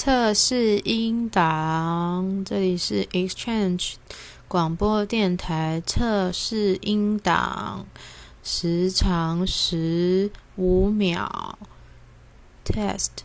测试音档这里是 exchange 广播电台测试音档时长十五秒。Test